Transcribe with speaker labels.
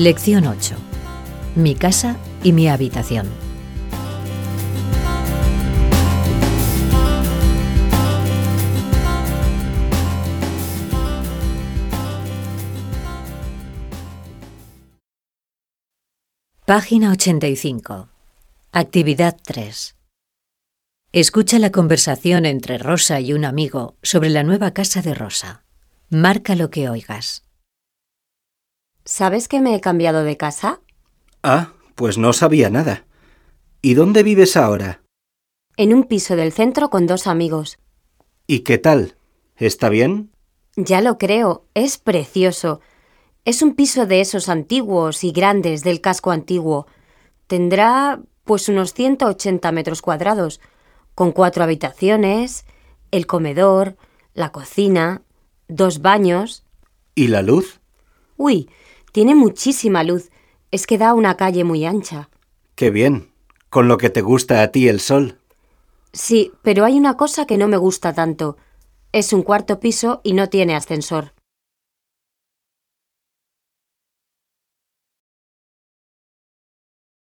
Speaker 1: Lección 8. Mi casa y mi habitación. Página 85. Actividad 3. Escucha la conversación entre Rosa y un amigo sobre la nueva casa de Rosa. Marca lo que oigas.
Speaker 2: ¿Sabes que me he cambiado de casa?
Speaker 3: Ah, pues no sabía nada. ¿Y dónde vives ahora?
Speaker 2: En un piso del centro con dos amigos.
Speaker 3: ¿Y qué tal? ¿Está bien?
Speaker 2: Ya lo creo, es precioso. Es un piso de esos antiguos y grandes del casco antiguo. Tendrá pues unos 180 metros cuadrados, con cuatro habitaciones, el comedor, la cocina, dos baños.
Speaker 3: ¿Y la luz?
Speaker 2: Uy, tiene muchísima luz. Es que da una calle muy ancha.
Speaker 3: Qué bien. Con lo que te gusta a ti el sol.
Speaker 2: Sí, pero hay una cosa que no me gusta tanto. Es un cuarto piso y no tiene ascensor.